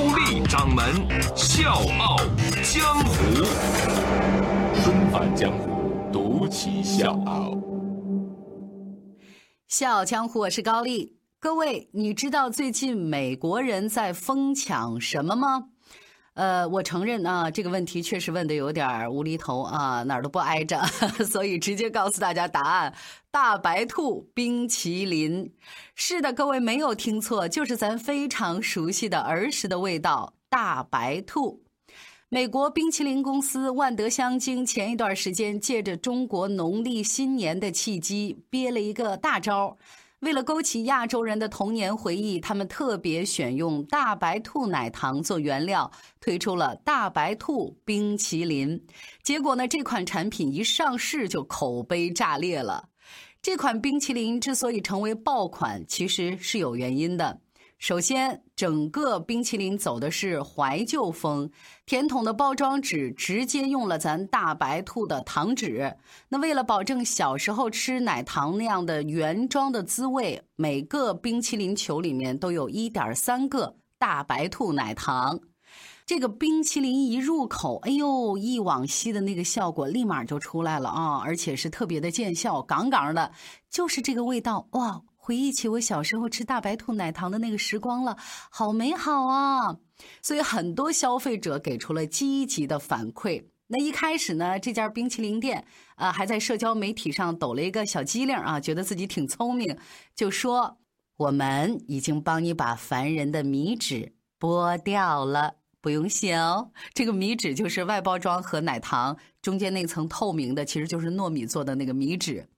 高丽掌门笑傲江湖，重返江湖，独骑笑傲。笑傲江湖，我是高丽。各位，你知道最近美国人在疯抢什么吗？呃，我承认啊，这个问题确实问的有点无厘头啊，哪儿都不挨着，所以直接告诉大家答案：大白兔冰淇淋。是的，各位没有听错，就是咱非常熟悉的儿时的味道——大白兔。美国冰淇淋公司万德香精前一段时间借着中国农历新年的契机，憋了一个大招。为了勾起亚洲人的童年回忆，他们特别选用大白兔奶糖做原料，推出了大白兔冰淇淋。结果呢，这款产品一上市就口碑炸裂了。这款冰淇淋之所以成为爆款，其实是有原因的。首先，整个冰淇淋走的是怀旧风，甜筒的包装纸直接用了咱大白兔的糖纸。那为了保证小时候吃奶糖那样的原装的滋味，每个冰淇淋球里面都有一点三个大白兔奶糖。这个冰淇淋一入口，哎呦，忆往昔的那个效果立马就出来了啊！而且是特别的见效，杠杠的，就是这个味道哇！回忆起我小时候吃大白兔奶糖的那个时光了，好美好啊！所以很多消费者给出了积极的反馈。那一开始呢，这家冰淇淋店啊还在社交媒体上抖了一个小机灵啊，觉得自己挺聪明，就说我们已经帮你把烦人的米纸剥掉了，不用谢哦。这个米纸就是外包装和奶糖中间那层透明的，其实就是糯米做的那个米纸。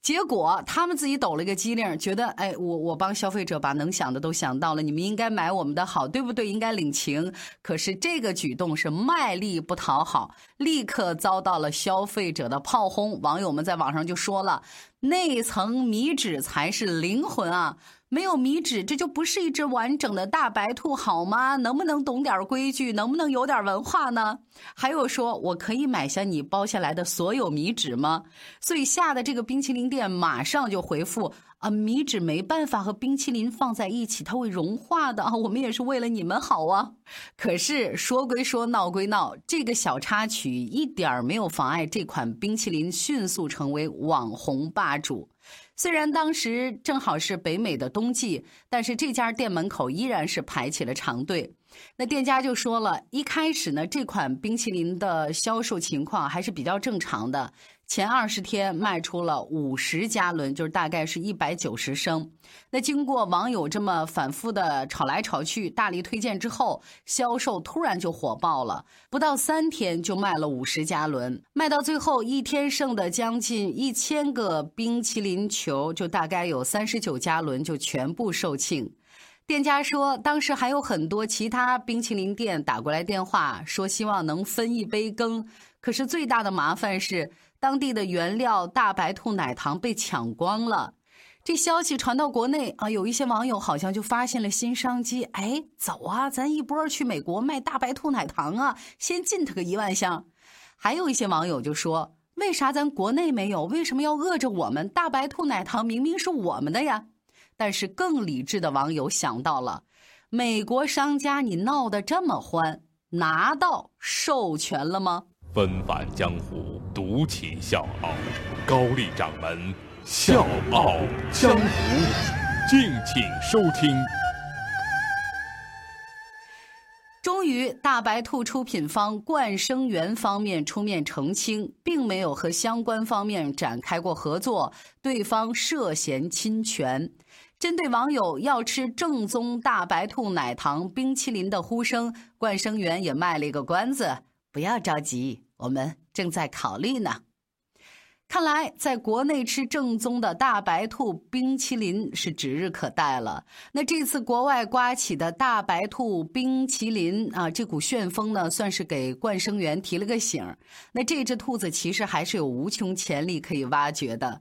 结果他们自己抖了一个机灵，觉得哎，我我帮消费者把能想的都想到了，你们应该买我们的好，对不对？应该领情。可是这个举动是卖力不讨好，立刻遭到了消费者的炮轰。网友们在网上就说了，内层米纸才是灵魂啊！没有米纸，这就不是一只完整的大白兔，好吗？能不能懂点规矩？能不能有点文化呢？还有说，我可以买下你包下来的所有米纸吗？所以吓得这个冰淇淋店马上就回复啊，米纸没办法和冰淇淋放在一起，它会融化的啊。我们也是为了你们好啊。可是说归说，闹归闹，这个小插曲一点儿没有妨碍这款冰淇淋迅速成为网红霸主。虽然当时正好是北美的冬季，但是这家店门口依然是排起了长队。那店家就说了一开始呢，这款冰淇淋的销售情况还是比较正常的。前二十天卖出了五十加仑，就是大概是一百九十升。那经过网友这么反复的炒来炒去，大力推荐之后，销售突然就火爆了，不到三天就卖了五十加仑，卖到最后一天剩的将近一千个冰淇淋球，就大概有三十九加仑就全部售罄。店家说，当时还有很多其他冰淇淋店打过来电话，说希望能分一杯羹。可是最大的麻烦是。当地的原料大白兔奶糖被抢光了，这消息传到国内啊，有一些网友好像就发现了新商机，哎，走啊，咱一波去美国卖大白兔奶糖啊，先进他个一万箱。还有一些网友就说，为啥咱国内没有？为什么要饿着我们？大白兔奶糖明明是我们的呀！但是更理智的网友想到了，美国商家，你闹得这么欢，拿到授权了吗？纷返江湖，独起笑傲。高丽掌门笑傲江湖，敬请收听。终于，大白兔出品方冠生园方面出面澄清，并没有和相关方面展开过合作，对方涉嫌侵权。针对网友要吃正宗大白兔奶糖冰淇淋的呼声，冠生园也卖了一个关子。不要着急，我们正在考虑呢。看来，在国内吃正宗的大白兔冰淇淋是指日可待了。那这次国外刮起的大白兔冰淇淋啊，这股旋风呢，算是给冠生园提了个醒。那这只兔子其实还是有无穷潜力可以挖掘的。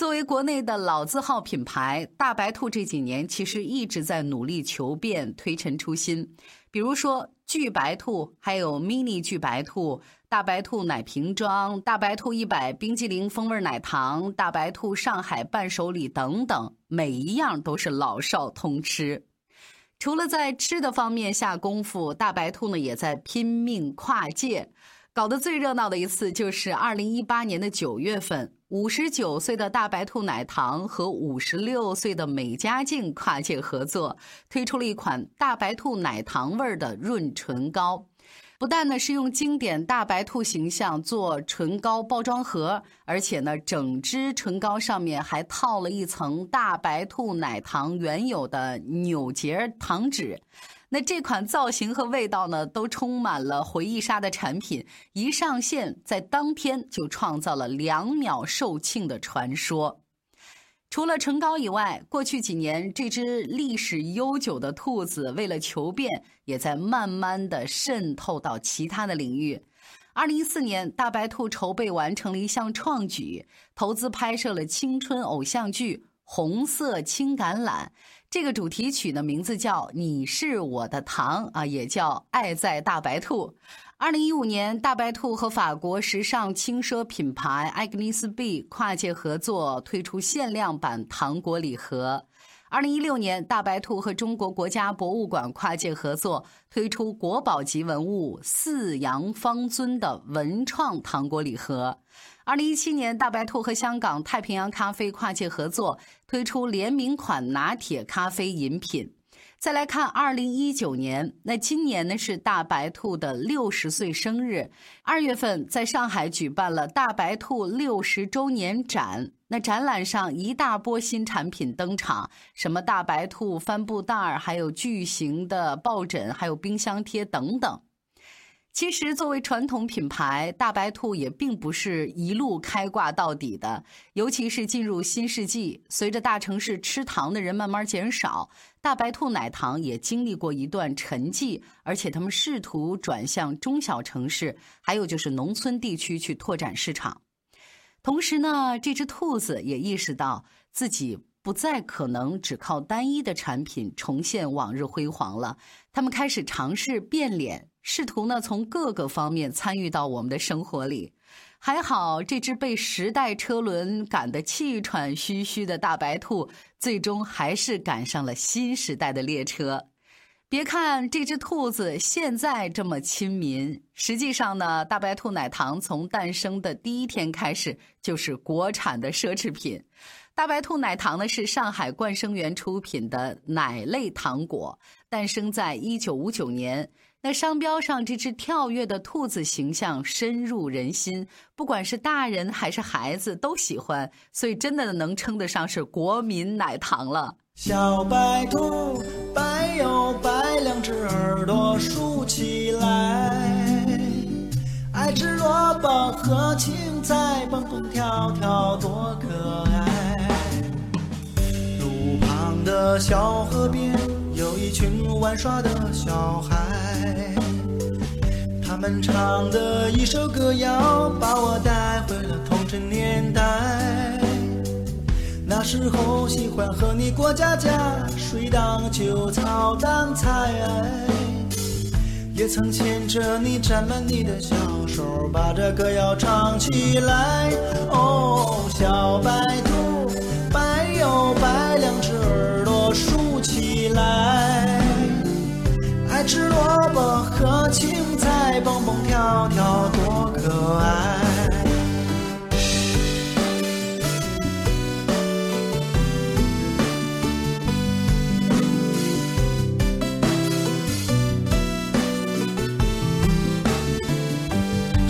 作为国内的老字号品牌，大白兔这几年其实一直在努力求变、推陈出新。比如说巨白兔，还有 mini 巨白兔、大白兔奶瓶装、大白兔一百冰激凌风味奶糖、大白兔上海伴手礼等等，每一样都是老少通吃。除了在吃的方面下功夫，大白兔呢也在拼命跨界。搞得最热闹的一次就是二零一八年的九月份，五十九岁的大白兔奶糖和五十六岁的美加净跨界合作，推出了一款大白兔奶糖味儿的润唇膏。不但呢是用经典大白兔形象做唇膏包装盒，而且呢整支唇膏上面还套了一层大白兔奶糖原有的扭结糖纸。那这款造型和味道呢，都充满了回忆杀的产品，一上线在当天就创造了两秒售罄的传说。除了唇膏以外，过去几年这只历史悠久的兔子为了求变，也在慢慢的渗透到其他的领域。二零一四年，大白兔筹备完成了一项创举，投资拍摄了青春偶像剧《红色青橄榄》。这个主题曲的名字叫《你是我的糖》啊，也叫《爱在大白兔》。二零一五年，大白兔和法国时尚轻奢品牌艾格尼斯 B 跨界合作，推出限量版糖果礼盒。二零一六年，大白兔和中国国家博物馆跨界合作，推出国宝级文物四羊方尊的文创糖果礼盒。二零一七年，大白兔和香港太平洋咖啡跨界合作，推出联名款拿铁咖啡饮品。再来看二零一九年，那今年呢是大白兔的六十岁生日。二月份在上海举办了大白兔六十周年展，那展览上一大波新产品登场，什么大白兔帆布袋儿，还有巨型的抱枕，还有冰箱贴等等。其实，作为传统品牌，大白兔也并不是一路开挂到底的。尤其是进入新世纪，随着大城市吃糖的人慢慢减少，大白兔奶糖也经历过一段沉寂。而且，他们试图转向中小城市，还有就是农村地区去拓展市场。同时呢，这只兔子也意识到自己不再可能只靠单一的产品重现往日辉煌了。他们开始尝试变脸。试图呢从各个方面参与到我们的生活里，还好这只被时代车轮赶得气喘吁吁的大白兔，最终还是赶上了新时代的列车。别看这只兔子现在这么亲民，实际上呢，大白兔奶糖从诞生的第一天开始就是国产的奢侈品。大白兔奶糖呢是上海冠生园出品的奶类糖果，诞生在一九五九年。那商标上这只跳跃的兔子形象深入人心，不管是大人还是孩子都喜欢，所以真的能称得上是国民奶糖了。小白兔白又白，两只耳朵竖起来，爱吃萝卜和青菜，蹦蹦跳跳多可爱。路旁的小河边，一群玩耍的小孩。他们唱的一首歌谣，把我带回了童真年代。那时候喜欢和你过家家，水当酒草当菜，也曾牵着你沾满你的小手，把这歌谣唱起来。哦，小白兔，白又白，两只耳朵竖起来，吃萝卜和青菜。蹦蹦跳跳多可爱！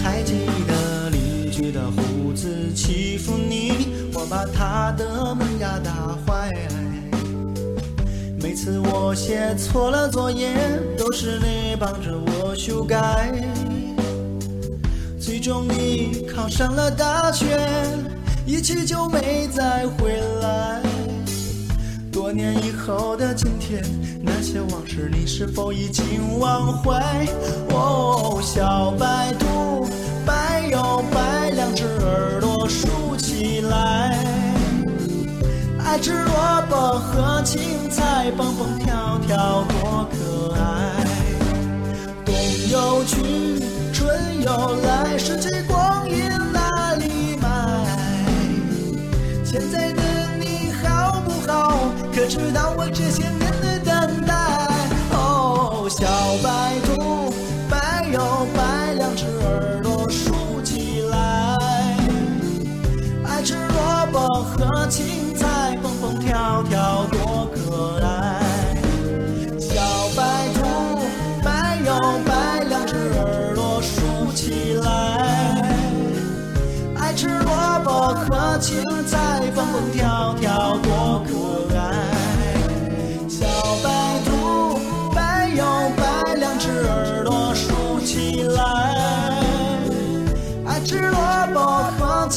还记得邻居的胡子欺负你，我把他的门牙打坏。每次我写错了作业，都是你帮着我修改。最终你考上了大学，一去就没再回来。多年以后的今天，那些往事你是否已经忘怀？哦，小白兔，白又白，两只耳朵竖起来。爱吃萝卜和青菜，蹦蹦跳跳多可爱。冬又去，春又来，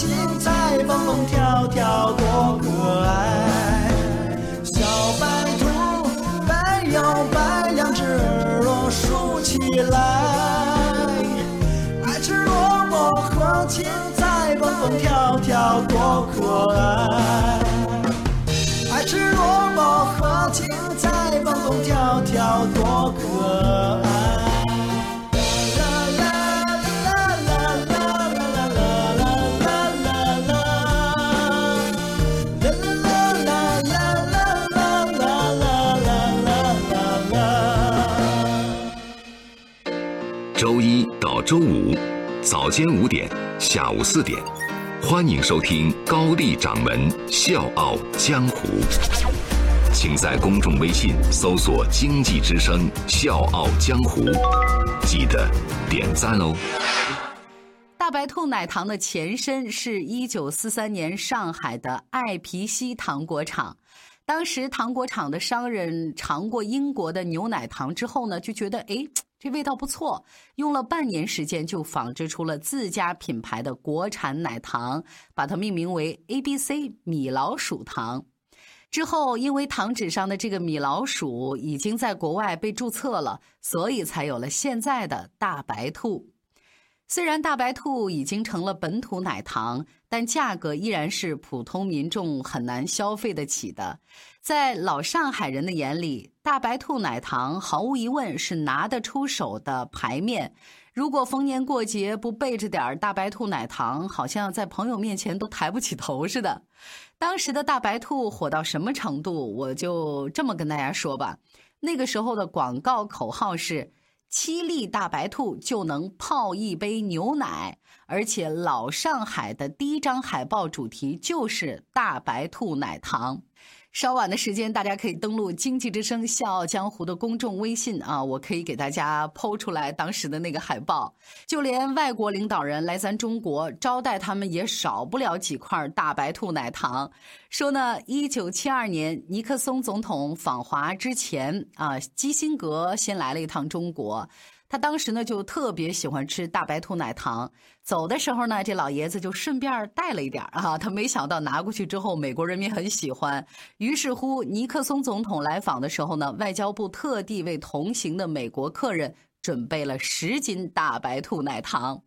和青菜，蹦蹦跳跳多可爱。小白兔，白又白，两只耳朵竖起来。爱吃萝卜和青菜，蹦蹦跳跳多可爱。爱吃萝卜和青菜，蹦蹦跳跳多可爱。早间五点，下午四点，欢迎收听高丽掌门笑傲江湖。请在公众微信搜索“经济之声笑傲江湖”，记得点赞哦。大白兔奶糖的前身是一九四三年上海的爱皮西糖果厂。当时糖果厂的商人尝过英国的牛奶糖之后呢，就觉得诶，这味道不错，用了半年时间就仿制出了自家品牌的国产奶糖，把它命名为 ABC 米老鼠糖。之后，因为糖纸上的这个米老鼠已经在国外被注册了，所以才有了现在的大白兔。虽然大白兔已经成了本土奶糖，但价格依然是普通民众很难消费得起的。在老上海人的眼里，大白兔奶糖毫无疑问是拿得出手的牌面。如果逢年过节不备着点大白兔奶糖，好像在朋友面前都抬不起头似的。当时的大白兔火到什么程度，我就这么跟大家说吧。那个时候的广告口号是。七粒大白兔就能泡一杯牛奶，而且老上海的第一张海报主题就是大白兔奶糖。稍晚的时间，大家可以登录《经济之声·笑傲江湖》的公众微信啊，我可以给大家剖出来当时的那个海报。就连外国领导人来咱中国招待他们，也少不了几块大白兔奶糖。说呢，一九七二年尼克松总统访华之前啊，基辛格先来了一趟中国。他当时呢就特别喜欢吃大白兔奶糖，走的时候呢，这老爷子就顺便带了一点啊。他没想到拿过去之后，美国人民很喜欢。于是乎，尼克松总统来访的时候呢，外交部特地为同行的美国客人准备了十斤大白兔奶糖。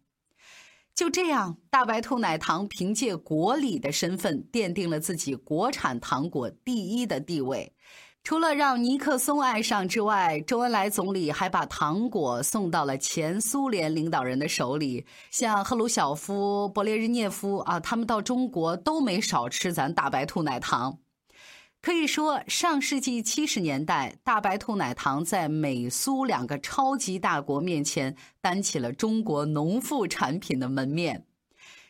就这样，大白兔奶糖凭借国礼的身份，奠定了自己国产糖果第一的地位。除了让尼克松爱上之外，周恩来总理还把糖果送到了前苏联领导人的手里，像赫鲁晓夫、勃列日涅夫啊，他们到中国都没少吃咱大白兔奶糖。可以说，上世纪七十年代，大白兔奶糖在美苏两个超级大国面前担起了中国农副产品的门面。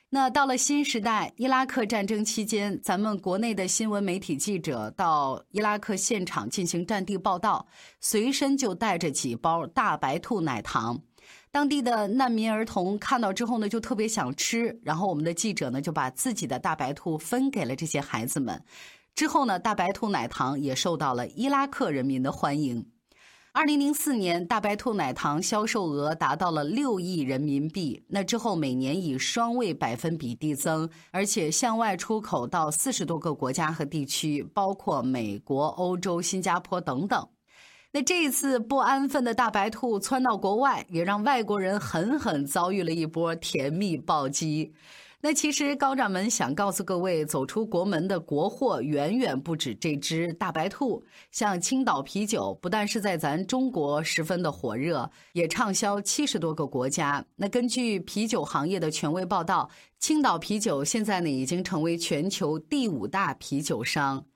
那到了新时代，伊拉克战争期间，咱们国内的新闻媒体记者到伊拉克现场进行战地报道，随身就带着几包大白兔奶糖。当地的难民儿童看到之后呢，就特别想吃，然后我们的记者呢就把自己的大白兔分给了这些孩子们。之后呢，大白兔奶糖也受到了伊拉克人民的欢迎。二零零四年，大白兔奶糖销售额达到了六亿人民币。那之后每年以双位百分比递增，而且向外出口到四十多个国家和地区，包括美国、欧洲、新加坡等等。那这一次不安分的大白兔窜到国外，也让外国人狠狠遭遇了一波甜蜜暴击。那其实高掌门想告诉各位，走出国门的国货远远不止这只大白兔。像青岛啤酒，不但是在咱中国十分的火热，也畅销七十多个国家。那根据啤酒行业的权威报道，青岛啤酒现在呢已经成为全球第五大啤酒商。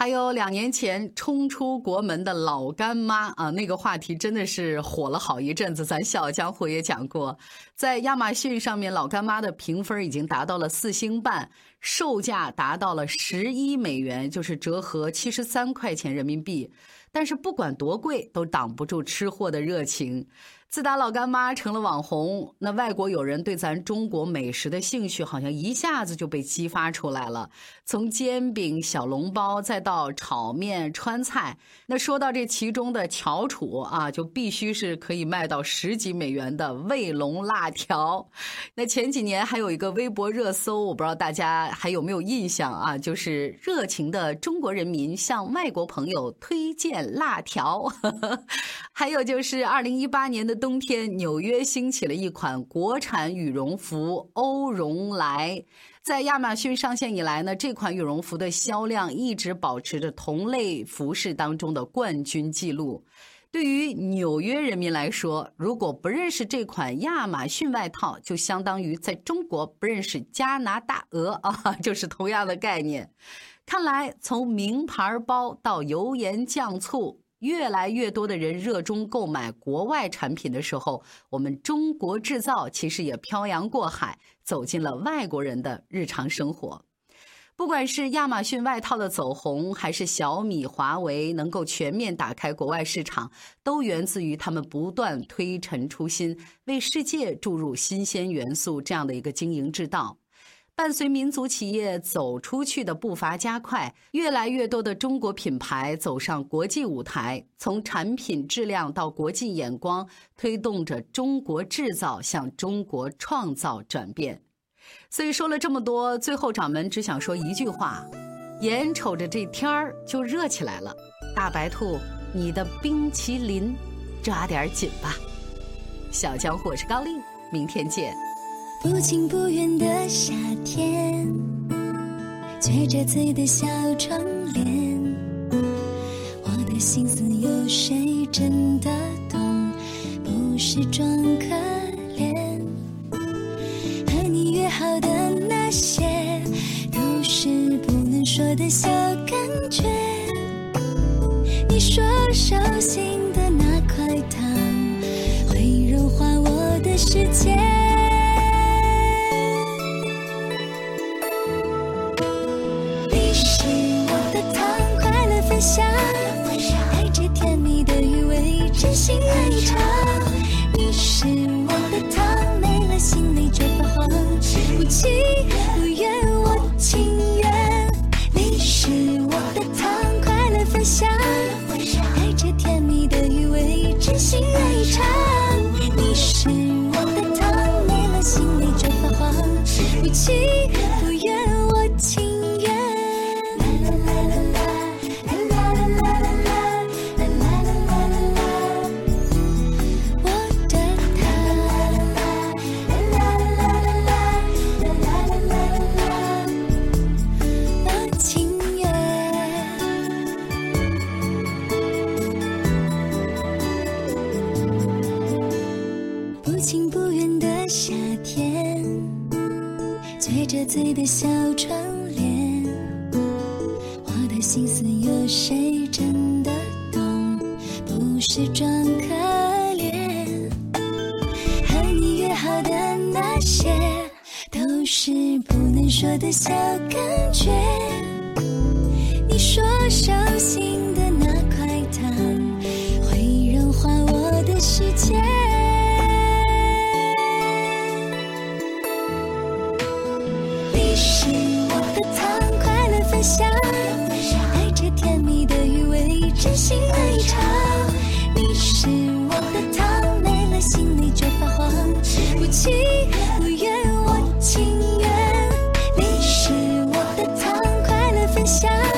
还有两年前冲出国门的老干妈啊，那个话题真的是火了好一阵子。咱笑傲江湖也讲过，在亚马逊上面，老干妈的评分已经达到了四星半，售价达到了十一美元，就是折合七十三块钱人民币。但是不管多贵，都挡不住吃货的热情。自打老干妈成了网红，那外国友人对咱中国美食的兴趣好像一下子就被激发出来了。从煎饼、小笼包，再到炒面、川菜，那说到这其中的翘楚啊，就必须是可以卖到十几美元的卫龙辣条。那前几年还有一个微博热搜，我不知道大家还有没有印象啊？就是热情的中国人民向外国朋友推荐辣条。还有就是二零一八年的。冬天，纽约兴起了一款国产羽绒服欧绒来，在亚马逊上线以来呢，这款羽绒服的销量一直保持着同类服饰当中的冠军记录。对于纽约人民来说，如果不认识这款亚马逊外套，就相当于在中国不认识加拿大鹅 啊，就是同样的概念。看来，从名牌包到油盐酱醋。越来越多的人热衷购买国外产品的时候，我们中国制造其实也漂洋过海，走进了外国人的日常生活。不管是亚马逊外套的走红，还是小米、华为能够全面打开国外市场，都源自于他们不断推陈出新，为世界注入新鲜元素这样的一个经营之道。伴随民族企业走出去的步伐加快，越来越多的中国品牌走上国际舞台，从产品质量到国际眼光，推动着中国制造向中国创造转变。所以说了这么多，最后掌门只想说一句话：眼瞅着这天儿就热起来了，大白兔，你的冰淇淋抓点紧吧！小江湖是高丽，明天见。不近不远的夏天，撅着嘴的小窗帘，我的心思有谁真的懂？不是装可怜，和你约好的那些，都是不能说的小感觉。你说手心说的小感觉。快